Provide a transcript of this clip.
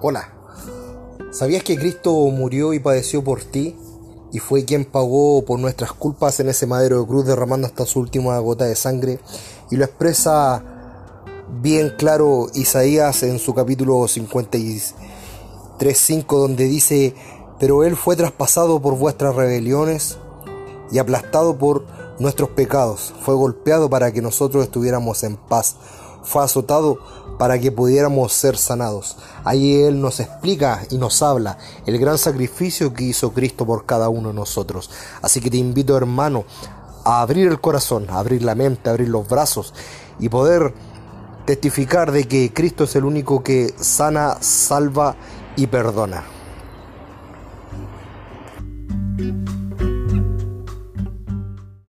Hola. ¿Sabías que Cristo murió y padeció por ti? Y fue quien pagó por nuestras culpas en ese madero de cruz derramando hasta su última gota de sangre. Y lo expresa bien claro Isaías en su capítulo 53.5 donde dice, pero Él fue traspasado por vuestras rebeliones y aplastado por nuestros pecados. Fue golpeado para que nosotros estuviéramos en paz fue azotado para que pudiéramos ser sanados. Ahí Él nos explica y nos habla el gran sacrificio que hizo Cristo por cada uno de nosotros. Así que te invito, hermano, a abrir el corazón, abrir la mente, abrir los brazos y poder testificar de que Cristo es el único que sana, salva y perdona.